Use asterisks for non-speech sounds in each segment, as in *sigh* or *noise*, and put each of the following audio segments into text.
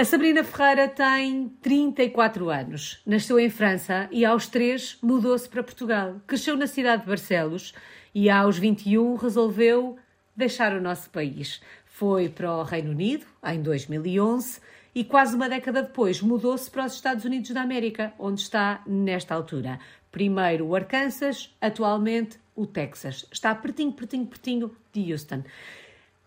A Sabrina Ferreira tem 34 anos. Nasceu em França e aos 3 mudou-se para Portugal. Cresceu na cidade de Barcelos e aos 21 resolveu deixar o nosso país. Foi para o Reino Unido em 2011 e quase uma década depois mudou-se para os Estados Unidos da América, onde está nesta altura. Primeiro o Arkansas, atualmente o Texas. Está pertinho, pertinho, pertinho de Houston.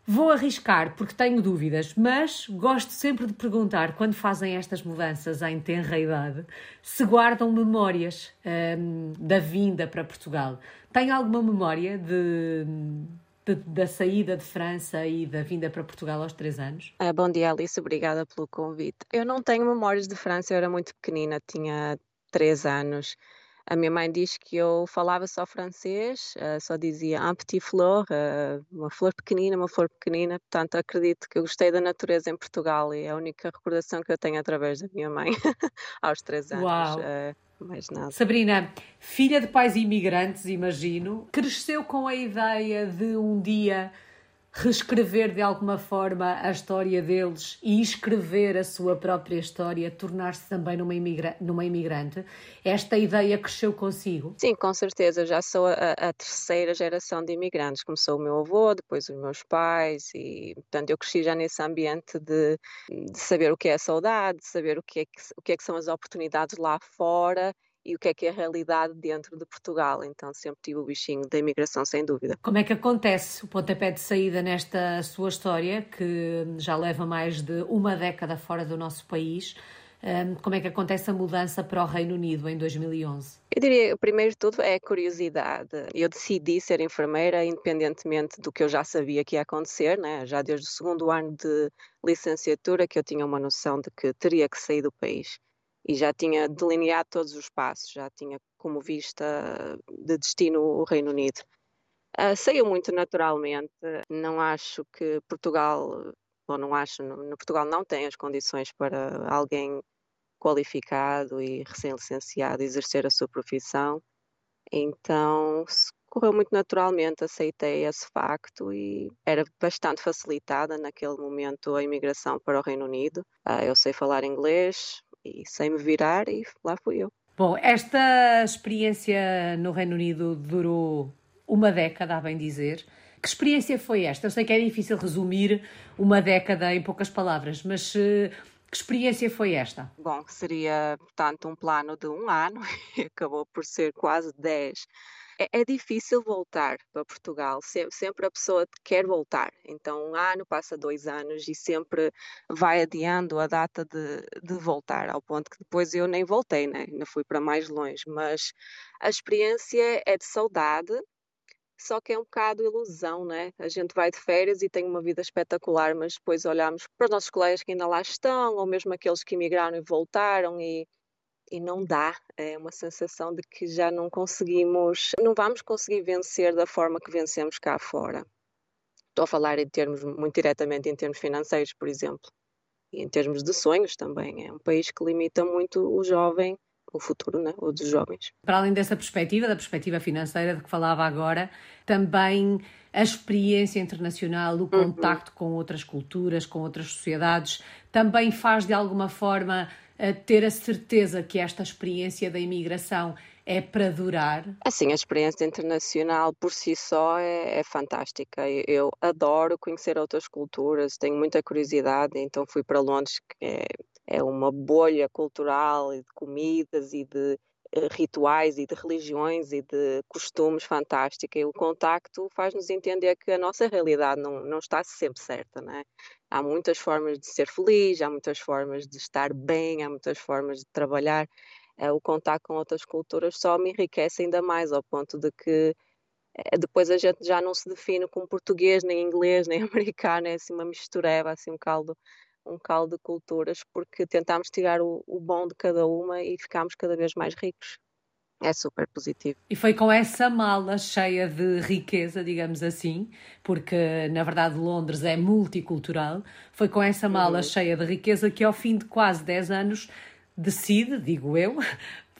Vou arriscar porque tenho dúvidas, mas gosto sempre de perguntar quando fazem estas mudanças em tenra idade se guardam memórias hum, da vinda para Portugal. Tem alguma memória de, de, da saída de França e da vinda para Portugal aos três anos? Ah, bom dia, Alice. Obrigada pelo convite. Eu não tenho memórias de França, eu era muito pequenina, tinha três anos. A minha mãe diz que eu falava só francês, uh, só dizia un petit fleur, uh, uma flor pequenina, uma flor pequenina. Portanto, acredito que eu gostei da natureza em Portugal e é a única recordação que eu tenho através da minha mãe *laughs* aos três anos. Uau! Uh, mais nada. Sabrina, filha de pais imigrantes, imagino, cresceu com a ideia de um dia reescrever de alguma forma a história deles e escrever a sua própria história, tornar-se também numa, imigra numa imigrante. Esta ideia cresceu consigo? Sim, com certeza. Já sou a, a, terceira geração de imigrantes. Começou o meu avô, depois os meus pais, e portanto eu cresci já nesse ambiente de, de saber o que é a saudade, de saber o que é que, o que, é que são as oportunidades lá fora e o que é que é a realidade dentro de Portugal. Então sempre tive o bichinho da imigração, sem dúvida. Como é que acontece o pontapé de saída nesta sua história, que já leva mais de uma década fora do nosso país? Como é que acontece a mudança para o Reino Unido em 2011? Eu diria, primeiro de tudo, é a curiosidade. Eu decidi ser enfermeira independentemente do que eu já sabia que ia acontecer, né? já desde o segundo ano de licenciatura que eu tinha uma noção de que teria que sair do país e já tinha delineado todos os passos, já tinha como vista de destino o Reino Unido. Uh, saiu muito naturalmente, não acho que Portugal, ou não acho, no, Portugal não tem as condições para alguém qualificado e recém-licenciado exercer a sua profissão, então correu muito naturalmente, aceitei esse facto e era bastante facilitada naquele momento a imigração para o Reino Unido. Uh, eu sei falar inglês, e sem me virar e lá fui eu. Bom, esta experiência no Reino Unido durou uma década, a bem dizer. Que experiência foi esta? Eu sei que é difícil resumir uma década em poucas palavras, mas uh, que experiência foi esta? Bom, seria, portanto, um plano de um ano *laughs* e acabou por ser quase dez é, é, difícil voltar para Portugal. Sempre, sempre, a pessoa quer voltar. Então, um ano passa dois anos e sempre vai adiando a data de, de voltar, ao ponto que depois eu nem voltei, né? ainda fui para mais longe. Mas a experiência é de saudade, só que é um bocado ilusão, né? A gente vai de férias e tem uma vida espetacular, mas depois olhamos para os nossos colegas que ainda lá estão, ou mesmo aqueles que emigraram e voltaram e e não dá, é uma sensação de que já não conseguimos, não vamos conseguir vencer da forma que vencemos cá fora. Estou a falar em termos, muito diretamente em termos financeiros, por exemplo, e em termos de sonhos também. É um país que limita muito o jovem, o futuro, né? o dos jovens. Para além dessa perspectiva, da perspectiva financeira de que falava agora, também a experiência internacional, o uhum. contacto uhum. com outras culturas, com outras sociedades, também faz de alguma forma ter a certeza que esta experiência da imigração é para durar? Assim, a experiência internacional por si só é, é, fantástica. Eu adoro conhecer outras culturas, tenho muita curiosidade, então fui para Londres, que é, é uma bolha cultural e de comidas e de eh, rituais e de religiões e de costumes fantástica e o contacto faz-nos entender que a nossa realidade não, não está sempre certa, né? Há muitas formas de ser feliz, há muitas formas de estar bem, há muitas formas de trabalhar. É, o contato com outras culturas só me enriquece ainda mais, ao ponto de que é, depois a gente já não se define como português, nem inglês, *laughs* nem americano, é assim uma mistureba, assim um caldo, um caldo de culturas, porque tentamos tirar o, o bom de cada uma e ficamos cada vez mais ricos é super positivo. E foi com essa mala cheia de riqueza, digamos assim, porque na verdade Londres é multicultural, foi com essa mala uhum. cheia de riqueza que ao fim de quase 10 anos decide, digo eu,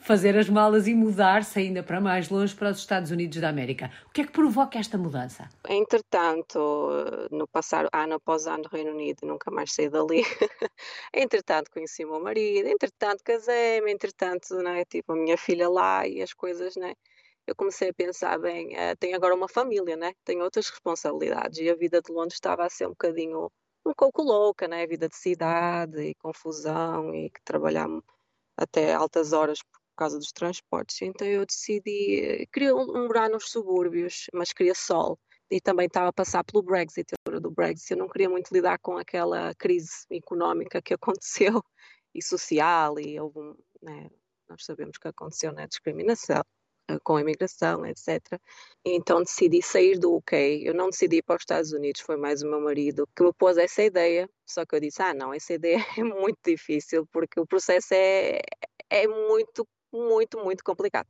fazer as malas e mudar-se ainda para mais longe para os Estados Unidos da América. O que é que provoca esta mudança? Entretanto, no passar ano após ano no Reino Unido, nunca mais saí dali. *laughs* entretanto, conheci o meu marido, entretanto, casei-me, entretanto, né, tipo, a minha filha lá e as coisas, né? Eu comecei a pensar, bem, uh, tenho agora uma família, né? Tenho outras responsabilidades e a vida de Londres estava a ser um bocadinho um pouco louca, né? A vida de cidade e confusão e que trabalhamos até altas horas por causa dos transportes. Então eu decidi, queria morar nos subúrbios, mas queria sol. E também estava a passar pelo Brexit, a do Brexit. Eu não queria muito lidar com aquela crise económica que *laughs* aconteceu e social, e né, nós sabemos que aconteceu na né, discriminação eh, com a imigração, etc. Então decidi sair do UK. Eu não decidi ir para os Estados Unidos, foi mais o meu marido que me pôs essa ideia. Só que eu disse: ah, não, essa *laughs* ideia é muito difícil porque o processo é, é muito muito, muito complicado.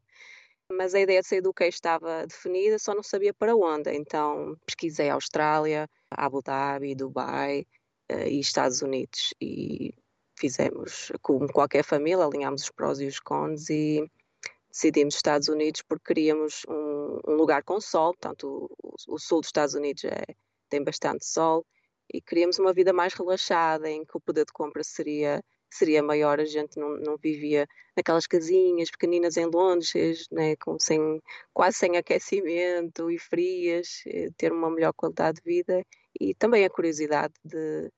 Mas a ideia de sair do queijo estava definida, só não sabia para onde. Então pesquisei Austrália, Abu Dhabi, Dubai uh, e Estados Unidos. E fizemos, como qualquer família, alinhámos os prós e os cons e decidimos Estados Unidos porque queríamos um, um lugar com sol, portanto o, o, sul dos Estados Unidos é, tem bastante sol e queríamos uma vida mais relaxada em que o poder de compra seria seria maior, a gente não, não vivia naquelas casinhas pequeninas em Londres, né, com, sem, quase sem aquecimento e frias, eh, ter uma melhor qualidade de vida e também a curiosidade de,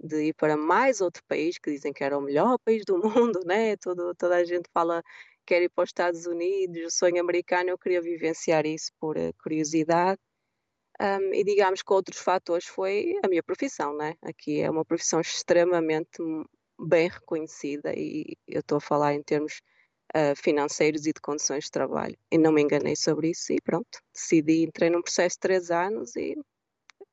de ir para mais outro país, que dizem que era o melhor *laughs* país do mundo, né? Todo, toda a gente fala que quer ir para os Estados Unidos, o sonho americano, eu queria vivenciar isso por uh, curiosidade. Um, e digamos que outros fatores foi a minha profissão, né? Aqui é uma profissão extremamente bem reconhecida e eu estou a falar em termos uh, financeiros e de condições de trabalho. E não me enganei sobre isso e pronto, decidi, entrei num processo de três anos e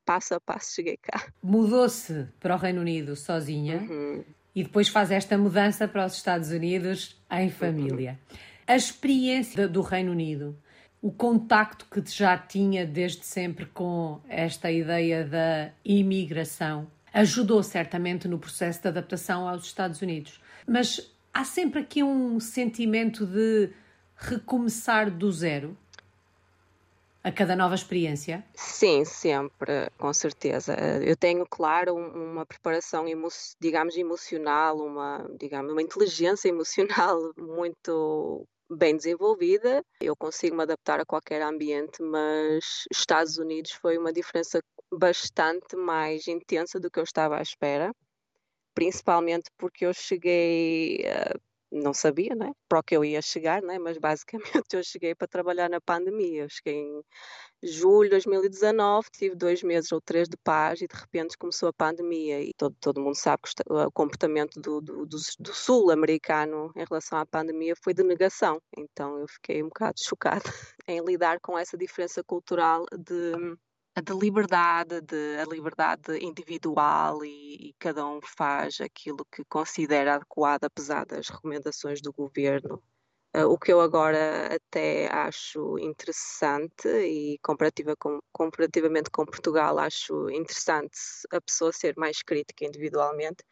passo a passo cheguei cá. Mudou-se para o Reino Unido sozinha uhum. e depois faz esta mudança para os Estados Unidos em família. Uhum. A experiência do Reino Unido, o contacto que já tinha desde sempre com esta ideia da imigração, ajudou certamente no processo de adaptação aos Estados Unidos. Mas há sempre aqui um sentimento de recomeçar do zero a cada nova experiência? Sim, sempre, com certeza. Eu tenho, claro, uma preparação, digamos, emocional, uma, digamos, uma inteligência *laughs* emocional muito bem desenvolvida. Eu consigo me adaptar a qualquer ambiente, mas Estados Unidos foi uma diferença bastante mais intensa do que eu estava à espera, principalmente porque eu cheguei, uh, não sabia, né, para o que eu ia chegar, né, mas basicamente *laughs* eu cheguei para trabalhar na pandemia. Eu cheguei em julho de 2019, tive dois meses ou três de paz e de repente começou a pandemia e todo, todo mundo sabe que o comportamento do, do, do, do sul-americano em relação à pandemia foi de negação. Então eu fiquei um bocado *laughs* chocada em lidar com essa diferença cultural de de liberdade, de, a liberdade individual e, e, cada um faz aquilo que considera adequado, apesar das recomendações do governo. Uh, o que eu agora até acho interessante e comparativa com, comparativamente com Portugal, acho interessante a pessoa ser mais crítica individualmente,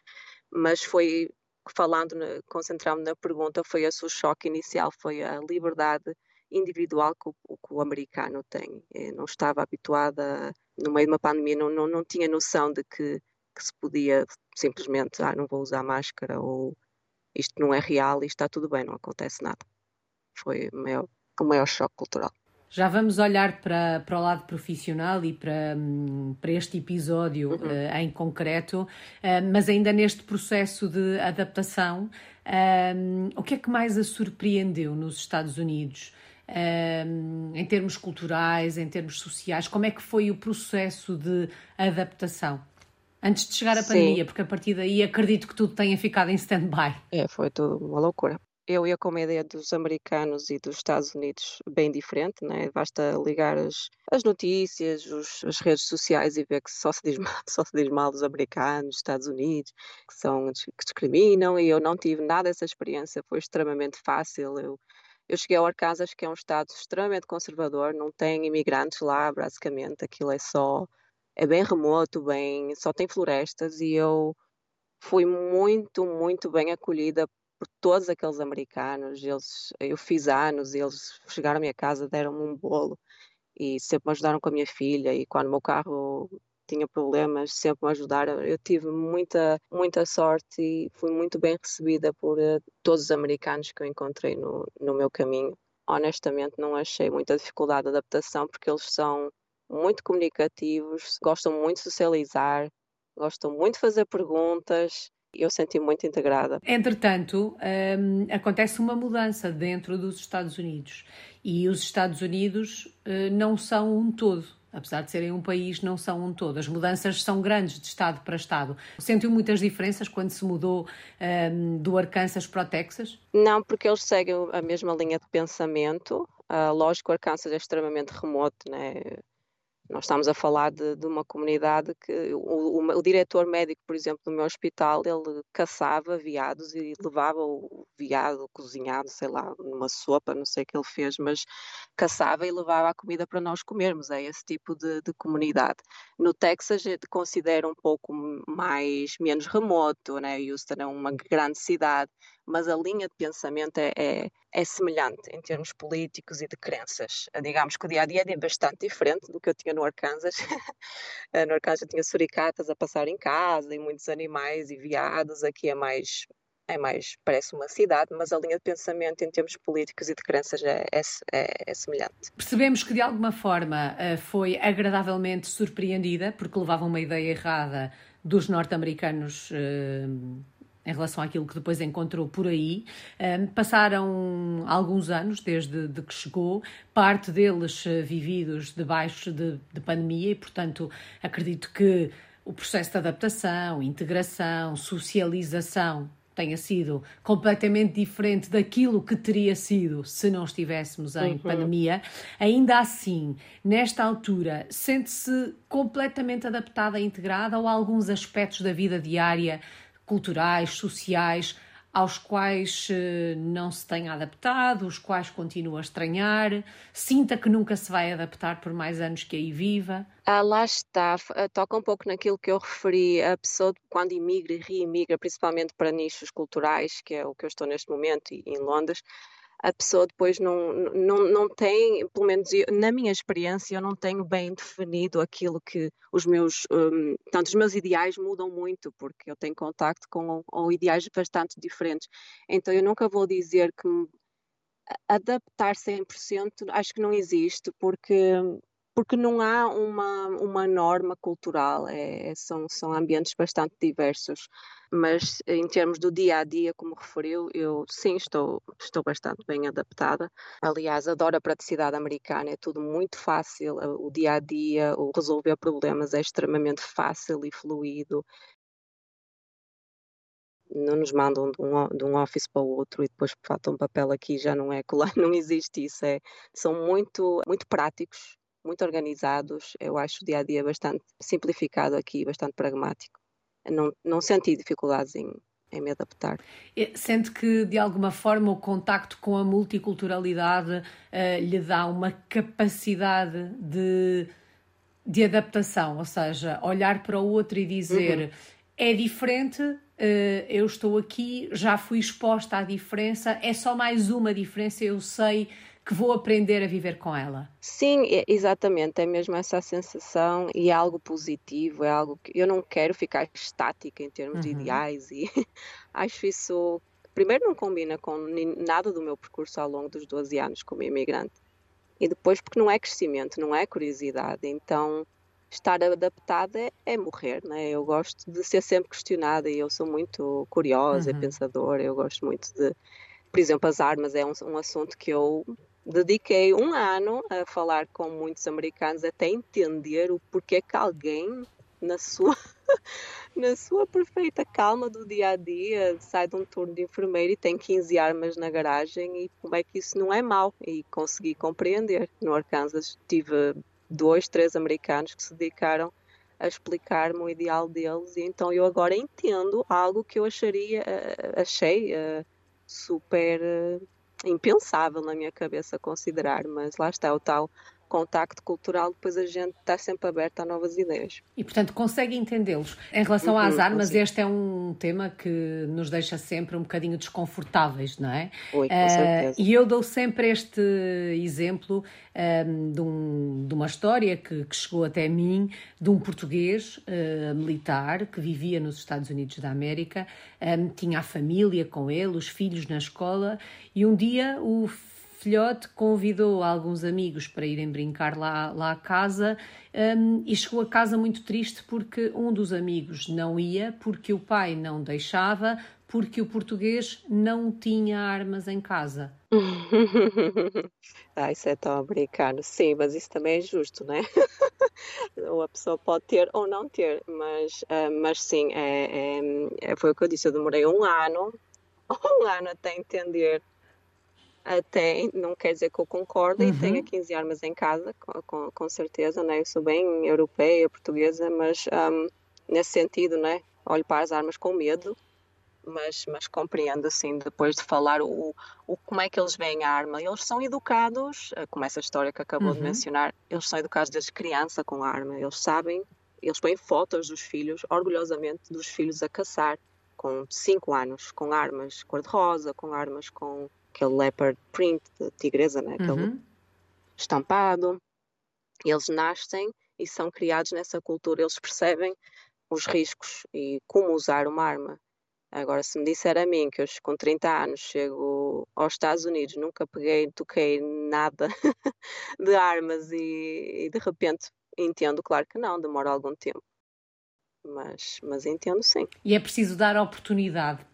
mas foi falando, concentrando na pergunta, foi esse o choque inicial, foi a liberdade individual que o, que o americano tem. Eu eh, não estava habituada, no meio de uma pandemia, não, não, não tinha noção de que, que se podia simplesmente, ah, não vou usar máscara ou isto não é real e está tudo bem, não acontece nada. Foi o maior, o maior choque cultural. Já vamos olhar para, para o lado profissional e para, hum, para este episódio uhum. uh, em concreto, uh, mas ainda neste processo de adaptação, uh, o que é que mais a surpreendeu nos Estados Unidos? Um, em termos culturais, em termos sociais? Como é que foi o processo de adaptação? Antes de chegar à pandemia, porque a partir daí acredito que tudo tenha ficado em stand-by. É, foi tudo uma loucura. Eu ia com uma ideia dos americanos e dos Estados Unidos bem diferente, né? basta ligar as, as notícias, os, as redes sociais e ver que só se, diz mal, *laughs* só se diz mal dos americanos, dos Estados Unidos, que, são, que discriminam, e eu não tive nada dessa experiência, foi extremamente fácil. Eu eu cheguei ao Arkansas, que é um estado extremamente conservador, não tem imigrantes lá, basicamente, aquilo é só, é bem remoto, bem, só tem florestas e eu fui muito, muito bem acolhida por todos aqueles americanos. Eles, eu fiz anos, eles chegaram à minha casa, deram-me um bolo e sempre me ajudaram com a minha filha. E quando o meu carro tinha problemas, sempre me ajudaram. Eu tive muita, muita sorte e fui muito bem recebida por uh, todos os americanos que eu encontrei no, no meu caminho. Honestamente, não achei muita dificuldade de adaptação porque eles são muito comunicativos, gostam muito de socializar, gostam muito de fazer perguntas. Eu senti muito integrada. Entretanto, um, acontece uma mudança dentro dos Estados Unidos e os Estados Unidos uh, não são um todo apesar de serem um país, não são um todo. As mudanças são grandes de Estado para Estado. Sentiu muitas diferenças quando se mudou um, do Arkansas para o Texas? Não, porque eles seguem a mesma linha de pensamento. Uh, lógico, o Arkansas é extremamente remoto, né? Nós estamos a falar de, de uma comunidade que o, o, o, diretor médico, por exemplo, do meu hospital, ele caçava veados e levava o veado cozinhado, sei lá, numa sopa, não sei o que ele fez, mas caçava e levava a comida para nós comermos. É esse tipo de, de comunidade. No Texas, considero um pouco mais menos remoto, né? Houston é uma grande cidade, mas a linha de pensamento é, é, é, semelhante em termos políticos e de crenças. Digamos que o dia a dia é bastante diferente do que eu tinha no Arkansas. *laughs* no Arkansas eu tinha suricatas a passar em casa e muitos animais e veados. Aqui é mais é mais, parece uma cidade, mas a linha de pensamento em termos políticos e de crenças é, é, é, é semelhante. Percebemos que de alguma forma eh, foi agradavelmente surpreendida, porque levava uma ideia errada dos norte-americanos em relação àquilo que depois encontrou por aí. Um, passaram alguns anos desde de que chegou, parte deles uh, vividos debaixo de, de pandemia, e portanto acredito que o processo de adaptação, integração, socialização tenha sido completamente diferente daquilo que teria sido se não estivéssemos em uhum. pandemia, ainda assim, nesta altura, sente-se completamente adaptada e integrada ou alguns aspectos da vida diária culturais, sociais, aos quais eh, não se tem adaptado, os quais continua a estranhar, sinta que nunca se vai adaptar por mais anos que aí viva? Ah, lá está, ah, toca um pouco naquilo que eu referi, a pessoa quando imigra e reimigra, principalmente para nichos culturais, que é o que eu estou neste momento em Londres, a pessoa depois não, não, não tem, pelo menos eu, na minha experiência, eu não tenho bem definido aquilo que os meus, um, tanto os meus ideais mudam muito, porque eu tenho contacto com, com ideais bastante diferentes. Então eu nunca vou dizer que adaptar 100% acho que não existe, porque porque não há uma, uma norma cultural, é, são, são ambientes bastante diversos. Mas em termos do dia a dia, como referiu, eu sim estou, estou bastante bem adaptada. Aliás, adoro a praticidade americana, é tudo muito fácil, o dia a dia, o resolver problemas é extremamente fácil e fluido não nos mandam de um, de um office para o outro e depois falta um papel aqui, já não é colar, *laughs* não existe isso. É, são muito, muito práticos, muito organizados. Eu acho o dia a dia bastante simplificado aqui, bastante pragmático. Não, não senti dificuldades em, em me adaptar. Sente que, de alguma forma, o contacto com a multiculturalidade uh, lhe dá uma capacidade de, de adaptação, ou seja, olhar para o outro e dizer uhum. é diferente, uh, eu estou aqui, já fui exposta à diferença, é só mais uma diferença, eu sei que vou aprender a viver com ela. Sim, exatamente, é mesmo essa sensação e é algo positivo, é algo que eu não quero ficar estática em termos uhum. de ideais e *laughs* acho isso, primeiro não combina com nada do meu percurso ao longo dos 12 anos como imigrante e depois porque não é crescimento, não é curiosidade, então estar adaptada é, é morrer, né? Eu gosto de ser sempre questionada e eu sou muito curiosa uhum. e pensadora, eu gosto muito de por exemplo, as armas é um, um assunto que eu dediquei um ano a falar com muitos americanos até entender o porquê que alguém na sua *laughs* na sua perfeita calma do dia a dia sai de um turno de enfermeiro e tem 15 armas na garagem e como é que isso não é mau. E consegui compreender. No Arkansas tive dois três americanos que se dedicaram a explicar-me o ideal deles e então eu agora entendo algo que eu acharia eh, achei uh, super uh, impensável na minha cabeça considerar, mas lá está o tal contacto cultural, depois a gente está sempre aberta a novas ideias. E, portanto, consegue entendê-los. Em relação uhum, às armas, consigo. este é um tema que nos deixa sempre um bocadinho desconfortáveis, não é? Oi, com uh, certeza. E eu dou sempre este exemplo um, ehm, de, um, de, uma história que, que, chegou até mim, de um português uh, militar que vivia nos Estados Unidos da América, um, ehm, tinha a família com ele, os filhos na escola, e um dia o filhote convidou alguns amigos para irem brincar lá, lá à casa um, e chegou a casa muito triste porque um dos amigos não ia, porque o pai não deixava, porque o português não tinha armas em casa. *laughs* ah, isso é tão americano. Sim, mas isso também é justo, né? *laughs* ou a pessoa pode ter ou não ter, mas, uh, mas sim, é, é, é, foi o que eu disse. Eu demorei um ano, *laughs* um ano até entender até não quer dizer que eu concordo uhum. e tenha 15 armas em casa, com, com, certeza, né? Eu sou bem europeia, portuguesa, mas um, nesse sentido, né? Olho para as armas com medo, mas, mas compreendo, assim, depois de falar o, o, como é que eles veem a arma. Eles são educados, eh, como essa história que acabou uhum. de mencionar, eles são educados desde criança com a arma. Eles sabem, eles põem fotos dos filhos, orgulhosamente, dos filhos a caçar, com 5 anos, com armas cor-de-rosa, com armas com aquele leopard print de tigresa, né? aquele uhum. estampado. Eles nascem e são criados nessa cultura, eles percebem os riscos e como usar uma arma. Agora, se me disser a mim que eu com 30 anos chego aos Estados Unidos, nunca peguei, toquei nada *laughs* de armas e, e, de repente entendo, claro que não, demora algum tempo. Mas, mas entendo sim. E é preciso dar oportunidade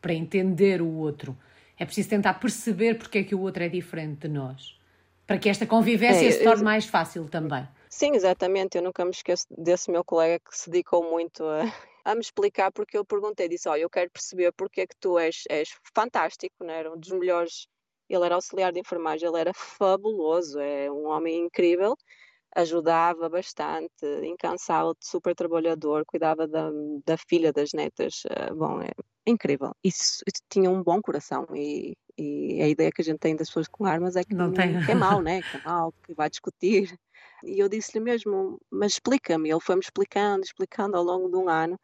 para entender o outro. É preciso tentar perceber porque é que o outro é diferente de nós, para que esta convivência é, se torne eu... mais fácil também. Sim, exatamente. Eu nunca me esqueço desse meu colega que se dedicou muito a, *laughs* a me explicar porque eu perguntei, disse, olha, eu quero perceber porque é que tu és, és fantástico, né? era um dos melhores, ele era auxiliar de enfermagem, ele era fabuloso, é um homem incrível, ajudava bastante, incansável, super trabalhador, cuidava da, da filha, das netas, eh, bom, é incrível. Isso, isso tinha um bom coração e, e, a ideia que a gente tem das pessoas com armas é que, não tem. que é mau, né? que é *laughs* mau, que vai discutir. E eu disse-lhe mesmo, mas explica-me. Ele foi-me explicando, explicando ao longo de um ano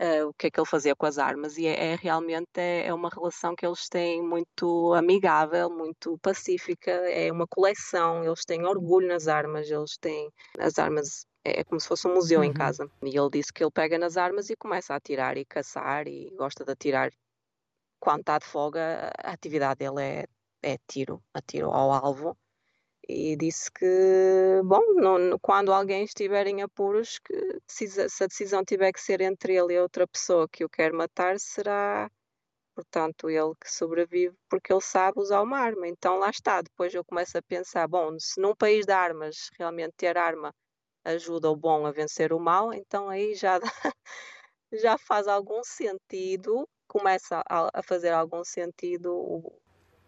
uh, o que é que ele fazia com as armas e é, é realmente é, é, uma relação que eles têm muito amigável, muito pacífica, é uma coleção, eles têm orgulho nas armas, eles têm as armas é, é como se fosse um museu uhum. em casa. E ele disse que ele pega nas armas e começa a atirar e caçar e gosta de atirar. Quando está de folga, a atividade dele é, é tiro, atiro ao alvo e disse que, bom, não, quando alguém estiver em apuros, que se a decisão tiver que ser entre ele e outra pessoa que o quer matar, será, portanto, ele que sobrevive porque ele sabe usar uma arma. Então lá está, depois eu começo a pensar, bom, se num país de armas realmente ter arma ajuda o bom a vencer o mal, então aí já, *laughs* já faz algum sentido, começa a, a fazer algum sentido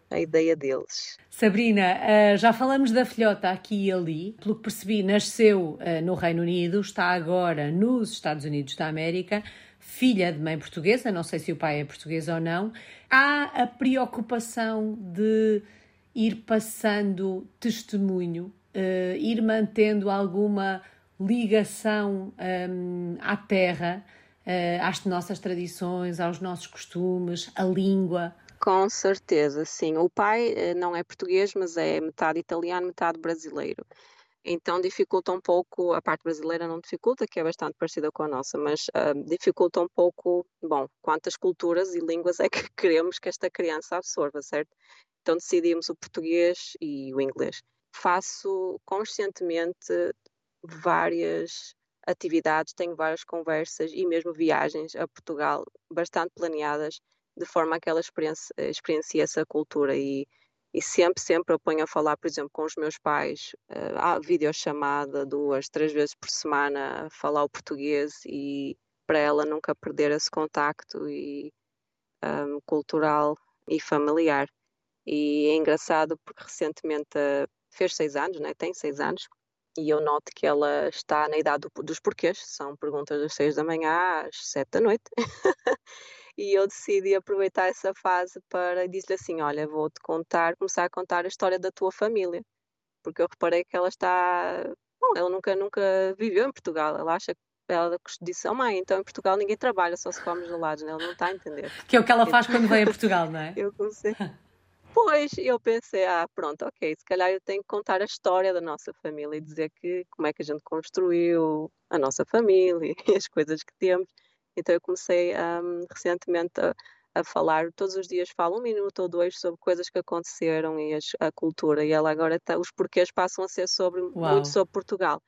a ideia deles. Sabrina, eh, já falamos da filhota aqui e ali. Pelo que percebi, nasceu eh, no Reino Unido, está agora nos Estados Unidos da América, filha de mãe portuguesa, não sei se o pai é português ou não. Há a preocupação de ir passando testemunho, eh, ir mantendo alguma ligação um, à terra, às nossas tradições, aos nossos costumes, à língua. Com certeza, sim. O pai eh, não é português, mas é metade italiano, metade brasileiro. Então dificulta um pouco, a parte brasileira não dificulta, que é bastante parecida com a nossa, mas uh, dificulta um pouco, bom, quantas culturas e línguas é que *laughs* queremos que esta criança absorva, certo? Então decidimos o português e o inglês. Faço conscientemente várias atividades, tenho várias conversas e mesmo viagens a Portugal bastante planeadas de forma a que ela experiencie, experiencie essa cultura e, e sempre, sempre eu ponho a falar, por exemplo, com os meus pais, uh, há videochamada duas, três vezes por semana, falar o português e para ela nunca perder esse contacto e, um, cultural e familiar. E é engraçado porque recentemente uh, fez seis anos, né? tem seis anos, e eu noto que ela está na idade do, dos porquês, são perguntas das seis da manhã às sete da noite. *laughs* e eu decidi aproveitar essa fase para dizer-lhe assim: Olha, vou-te contar, começar a contar a história da tua família. porque eu reparei que ela está. Bom, ela nunca, nunca viveu em Portugal. Ela acha que ela disse, oh mãe, então em Portugal ninguém trabalha, só se come gelados, né? ela não está a entender. Que é o que ela faz quando vem a Portugal, não é? *laughs* eu comecei. Pois, eu pensei, ah, pronto, ok, se calhar eu tenho que contar a história da nossa família e dizer que como é que a gente construiu a nossa família *laughs* e as coisas que temos. Então eu comecei um, recentemente a, a, falar, todos os dias falo um minuto ou dois sobre coisas que aconteceram e as, a cultura. E ela agora está, os porquês passam a ser sobre, muito sobre Portugal.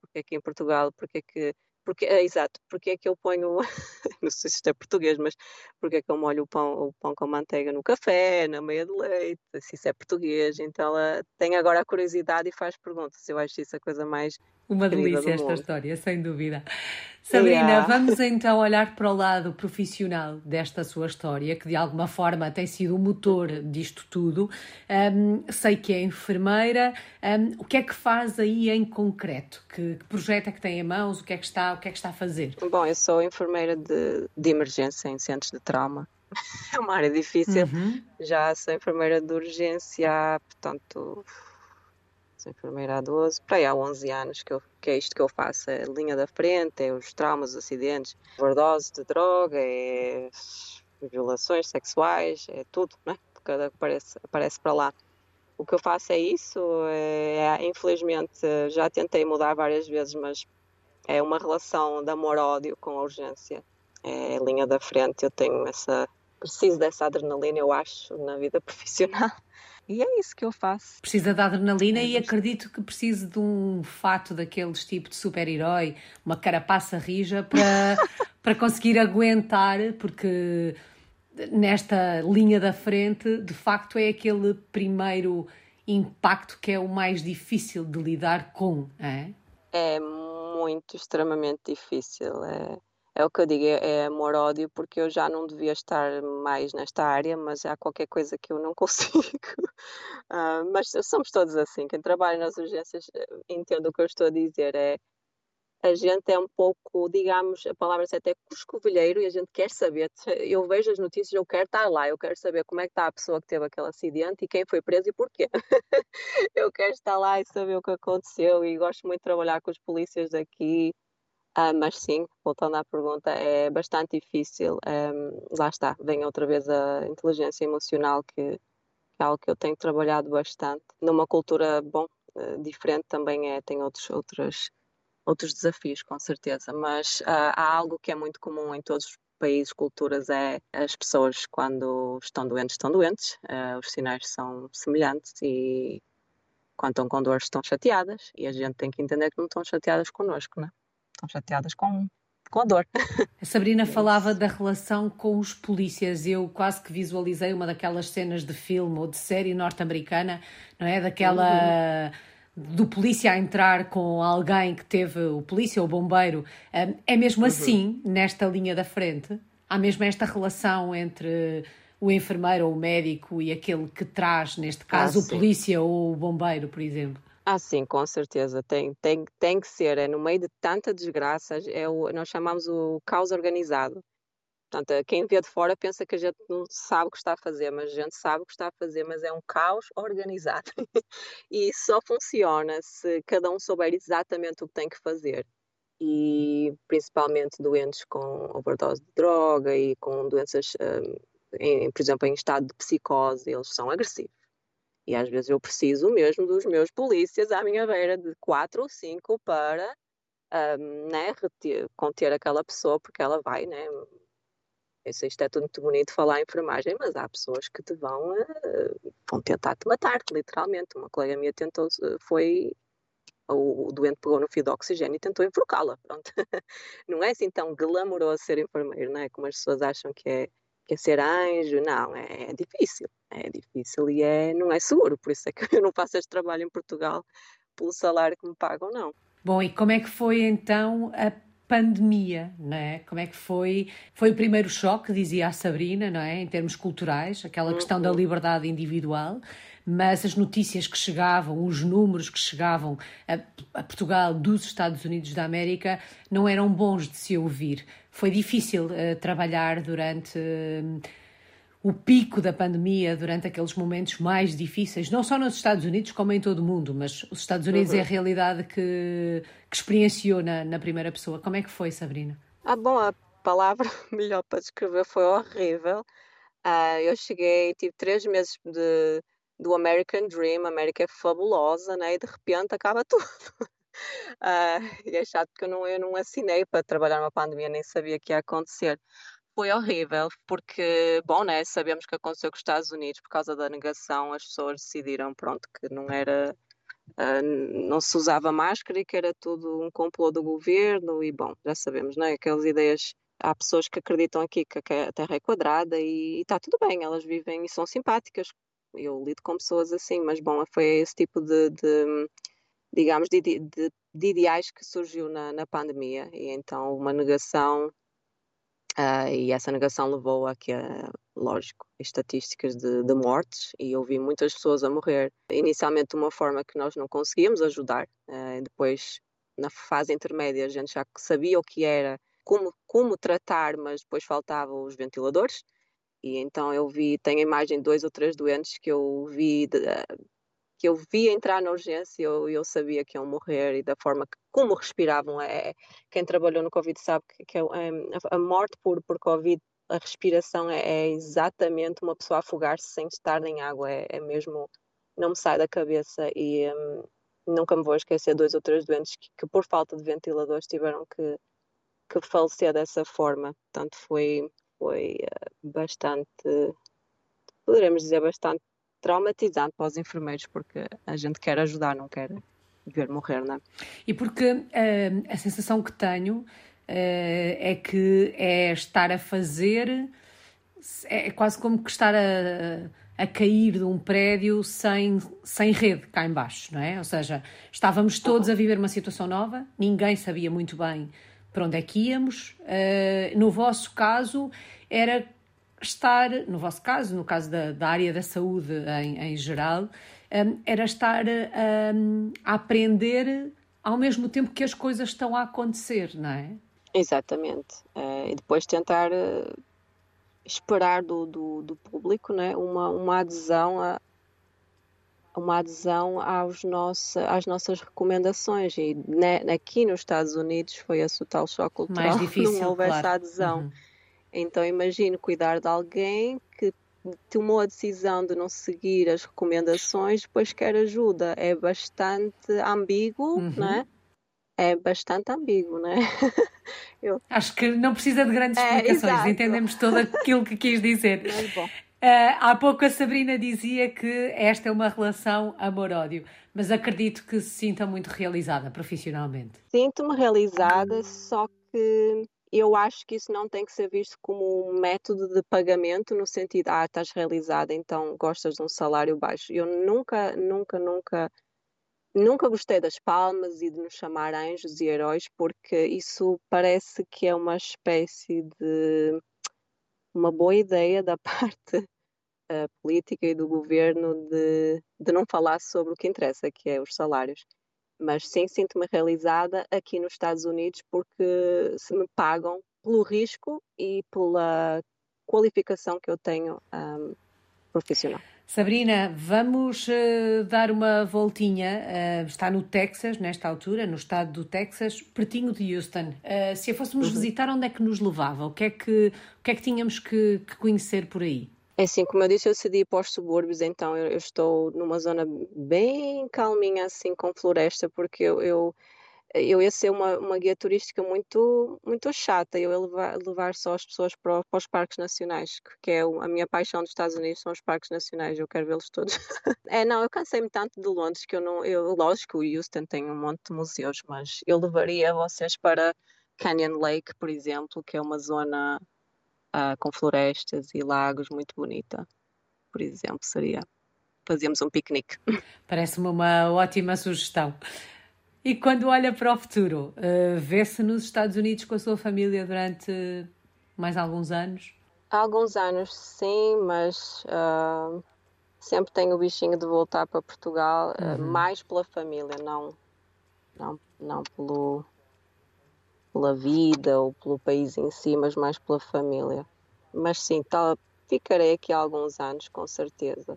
Porque aqui em Portugal, porque é que porque, é, exato, porque é que eu ponho, *laughs* não sei se isto é português, mas porque é que eu molho o pão, o pão com manteiga no café, na meia de leite, se isso é português. Então ela tem agora a curiosidade e faz perguntas. Eu acho isso a coisa mais uma delícia esta história, sem dúvida. Sabrina, yeah. vamos então olhar para o lado profissional desta sua história, que de alguma forma tem sido o motor disto tudo. Um, sei que é enfermeira. Um, o que é que faz aí em concreto? Que, que, projeto é que tem em mãos? O que é que está, o que é que está a fazer? Bom, eu sou enfermeira de, de emergência em centros de trauma. *laughs* É uma área difícil. Uhum. Já sou enfermeira de urgência, portanto, sou enfermeira há 12, para aí há 11 anos que, eu, que é isto que eu faço, é linha da frente, é os traumas, os acidentes, overdose de droga, é violações sexuais, é tudo, né? Cada aparece, aparece para lá. O que eu faço é isso, é, infelizmente já tentei mudar várias vezes, mas é uma relação de amor-ódio com a urgência. É linha da frente, eu tenho essa, preciso dessa adrenalina, eu acho, na vida *laughs* profissional. E é isso que eu faço. Precisa de adrenalina é, e acredito que precise de um fato daqueles tipo de super-herói, uma carapaça rija para, *laughs* para conseguir aguentar, porque nesta linha da frente, de facto, é aquele primeiro impacto que é o mais difícil de lidar com, é? É muito, extremamente difícil. É é o que eu digo, é, é amor-ódio, porque eu já não devia estar mais nesta área, mas há qualquer coisa que eu não *laughs* consigo. uh, mas somos todos assim, quem trabalha nas urgências eh, entende o que eu estou a dizer, é a gente é um pouco, digamos, a palavra é cuscovilheiro e a gente quer saber. *laughs* Eu vejo as notícias, eu quero estar lá, eu quero saber como é que está a pessoa que teve aquele acidente e quem foi preso e porquê. *laughs* eu quero estar lá e saber o que aconteceu e gosto muito de trabalhar com os polícias daqui ah, mas sim, voltando à pergunta, é bastante difícil. Um, lá está, vem outra vez a inteligência emocional, que, é algo que eu tenho trabalhado bastante. Numa cultura, bom, uh, diferente também é, tem outros, outros, outros desafios, com certeza. Mas uh, há algo que é muito comum em todos os países, culturas, é as pessoas, quando estão doentes, estão doentes. Uh, os sinais são semelhantes e quando estão com dor, estão chateadas. E a gente tem que entender que não estão chateadas connosco, não é? Estão chateadas com, com a dor. *laughs* A Sabrina falava da relação com os polícias. Eu quase que visualizei uma daquelas cenas de filme ou de série norte-americana, não é? Daquela. Uhum do polícia a entrar com alguém que teve o polícia ou o bombeiro, hum, é mesmo uhum. assim nesta linha da frente? Há mesmo esta relação entre o enfermeiro ou o médico e aquele que traz, neste caso, ah, o polícia ou o bombeiro, por exemplo? Ah, sim, com certeza. Tem, tem, tem que ser. É no meio de tanta desgraça, é o, nós chamamos o caos organizado. Portanto, quem vê de fora pensa que a gente não sabe o que está a fazer, mas a gente sabe o que está a fazer, mas é um caos organizado. *laughs* e só funciona se cada um souber exatamente o que tem que fazer. E principalmente doentes com overdose de droga e com doenças, um, em, por exemplo, em estado de psicose, eles são agressivos e às vezes eu preciso mesmo dos meus polícias à minha beira, de quatro ou cinco, para um, né, reter, conter aquela pessoa, porque ela vai, né? Eu sei isto é tudo muito bonito falar em enfermagem, mas há pessoas que te vão, uh, vão tentar te matar, literalmente. Uma colega minha tentou, foi o, doente pegou no fio de oxigênio e tentou enforcá-la. *laughs* não é assim tão glamouroso ser enfermeiro, não é? Como as pessoas acham que é, que é ser anjo. Não, é, é difícil é difícil e é, não é seguro, por isso é que *laughs* eu não faço este trabalho em Portugal pelo salário que me pagam, não. Bom, e como é que foi então a pandemia, não é? Como é que foi? Foi o primeiro choque, dizia a Sabrina, não é? Em termos culturais, aquela uhum. questão da liberdade individual, mas as notícias que chegavam, os números que chegavam a, a, Portugal dos Estados Unidos da América não eram bons de se ouvir. Foi difícil uh, trabalhar durante. Uh, o pico da pandemia durante aqueles momentos mais difíceis, não só nos Estados Unidos, como em todo o mundo, mas os Estados Unidos uhum. é a realidade que, que experienciou na, na, primeira pessoa. Como é que foi, Sabrina? Ah, bom, a palavra *laughs* melhor para descrever foi horrível. Uh, eu cheguei, tive três meses de, do American Dream, a América é fabulosa, né? e de repente acaba *laughs* tudo. Uh, e é chato que eu não, eu não assinei para trabalhar numa pandemia, nem sabia que ia acontecer. Foi horrível, porque, bom, né, sabemos que aconteceu com os Estados Unidos, por causa da negação, as pessoas decidiram, pronto, que não era, uh, não se usava máscara e que era tudo um complô do governo, e bom, já sabemos, não é? Aquelas ideias, há pessoas que acreditam aqui que a Terra é quadrada e está tudo bem, elas vivem e são simpáticas, eu lido com pessoas assim, mas bom, foi esse tipo de, de digamos, de, de, de, ideais que surgiu na, na pandemia, e então uma negação Uh, e essa negação levou a que, uh, lógico, estatísticas de, de, mortes e eu vi muitas pessoas a morrer. Inicialmente de uma forma que nós não conseguíamos ajudar, uh, depois na fase intermédia a gente já sabia o que era, como, como tratar, mas depois faltavam os ventiladores. E então eu vi, tenho a imagem de dois ou três doentes que eu vi de, que eu via entrar na urgência, eu, eu sabia que iam morrer e da forma que, como respiravam. É, quem trabalhou no Covid sabe que, que é, é a morte por, por Covid, a respiração é, é exatamente uma pessoa afogar-se sem estar em água, é, é, mesmo, não me sai da cabeça e um, nunca me vou esquecer dois ou três doentes que, que por falta de ventiladores tiveram que, que falecer dessa forma. Portanto, foi, foi uh, bastante, poderemos dizer, bastante traumatizante para os enfermeiros, porque a gente quer ajudar, não quer ver morrer, não é? E porque uh, a sensação que tenho uh, é que é estar a fazer, é quase como que estar a, a cair de um prédio sem, sem rede cá embaixo, não é? Ou seja, estávamos todos a viver uma situação nova, ninguém sabia muito bem para onde é que íamos. Uh, no vosso caso, era estar, no vosso caso, no caso da, da área da saúde em, em geral, um, era estar um, a aprender ao mesmo tempo que as coisas estão a acontecer, não é? Exatamente. Uh, e depois tentar uh, esperar do, do, do, público né, uma, uma adesão a, uma adesão aos nosso, às nossas recomendações e né, aqui nos Estados Unidos foi esse o tal choque cultural *laughs* Mais difícil, não houve claro. essa adesão. Uhum. Então imagino cuidar de alguém que tomou a decisão de não seguir as recomendações, depois quer ajuda. É bastante ambíguo, uhum. não é? É bastante ambíguo, não é? *laughs* Eu... Acho que não precisa de grandes é, explicações, é, entendemos tudo aquilo que quis dizer. *laughs* Mas bom. Uh, há pouco a Sabrina dizia que esta é uma relação amor-ódio, mas acredito que se sinta muito realizada profissionalmente. Sinto-me realizada, só que eu acho que isso não tem que ser visto como um método de pagamento no sentido, ah, estás realizada, então gostas de um salário baixo. Eu nunca, nunca, nunca, nunca gostei das palmas e de nos chamar anjos e heróis, porque isso parece que é uma espécie de uma boa ideia da *laughs* parte uh, política e do governo de, de não falar sobre o que interessa, que é os salários mas sim sinto-me realizada aqui nos Estados Unidos porque se me pagam pelo risco e pela qualificação que eu tenho um, profissional. Sabrina, vamos uh, dar uma voltinha. Uh, está no Texas, nesta altura, no estado do Texas, pertinho de Houston. Uh, se a fôssemos uhum. visitar, onde é que nos levava? O que é que, o que, é que tínhamos que, que conhecer por aí? É assim, como eu disse, eu decidi para os subúrbios, então eu, eu, estou numa zona bem calminha, assim, com floresta, porque eu, eu, eu ia ser uma, uma guia turística muito, muito chata, eu ia levar, levar só as pessoas para, para os parques nacionais, que é a minha paixão dos Estados Unidos, são os parques nacionais, eu quero vê-los todos. *laughs* é, não, eu cansei-me tanto de Londres que eu não, eu, lógico, o Houston tem um monte de museus, mas eu levaria vocês para Canyon Lake, por exemplo, que é uma zona uh, com florestas e lagos, muito bonita. Por exemplo, seria fazíamos um piquenique. *laughs* Parece-me uma ótima sugestão. E quando olha para o futuro, uh, vê-se nos Estados Unidos com a sua família durante mais alguns anos? Há alguns anos, sim, mas uh, sempre tenho o bichinho de voltar para Portugal, uhum. uh, mais pela família, não, não, não pelo, pela vida ou pelo país em si, mas mais pela família. Mas sim, tal, ficarei aqui há alguns anos, com certeza,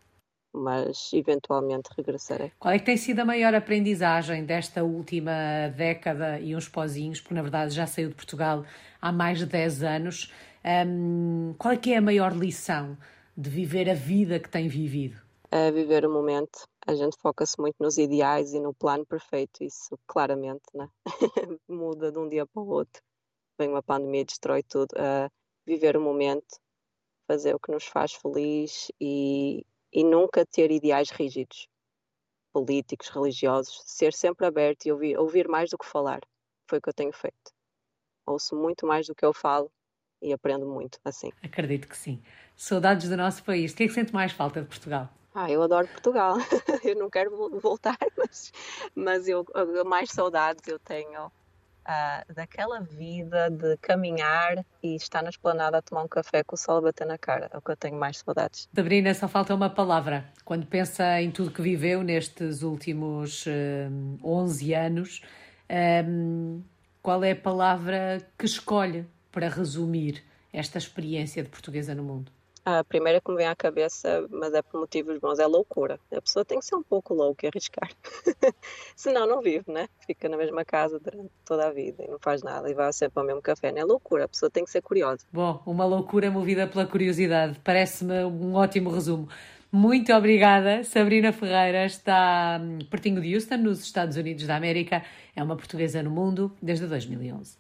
mas eventualmente regressarei. Qual é que tem sido a maior aprendizagem desta última década e uns pozinhos, porque na verdade já saiu de Portugal há mais de 10 anos? Um, qual é que é a maior lição de viver a vida que tem vivido? A viver o momento. A gente foca-se muito nos ideais e no plano perfeito, isso claramente né? *laughs* muda de um dia para o outro. Vem uma pandemia e destrói tudo. Uh, viver o momento, fazer o que nos faz feliz e, e nunca ter ideais rígidos, políticos, religiosos, ser sempre aberto e ouvir, ouvir mais do que falar. Foi o que eu tenho feito. Ouço muito mais do que eu falo e aprendo muito assim. Acredito que sim. Saudades do nosso país. O que é que sente mais falta de Portugal? Ah, eu adoro Portugal. *laughs* eu não quero voltar, *laughs* mas, mas eu, mais saudades eu tenho uh, daquela vida de caminhar e estar na esplanada a tomar um café com o sol a bater na cara. É o que eu tenho mais saudades. Sabrina, só falta uma palavra. Quando pensa em tudo que viveu nestes últimos uh, eh, 11 anos, um, qual é a palavra que escolhe para resumir esta experiência de portuguesa no mundo? A primeira que me vem à cabeça, mas é por motivos bons, é loucura. A pessoa tem que ser um pouco louca e arriscar. *laughs* Senão não vive, né? Fica na mesma casa durante toda a vida e não faz nada e vai sempre ao mesmo café. Não é loucura, a pessoa tem que ser curiosa. Bom, uma loucura movida pela curiosidade. Parece-me um ótimo resumo. Muito obrigada. Sabrina Ferreira está hum, pertinho de Houston, nos Estados Unidos da América. É uma portuguesa no mundo desde 2011.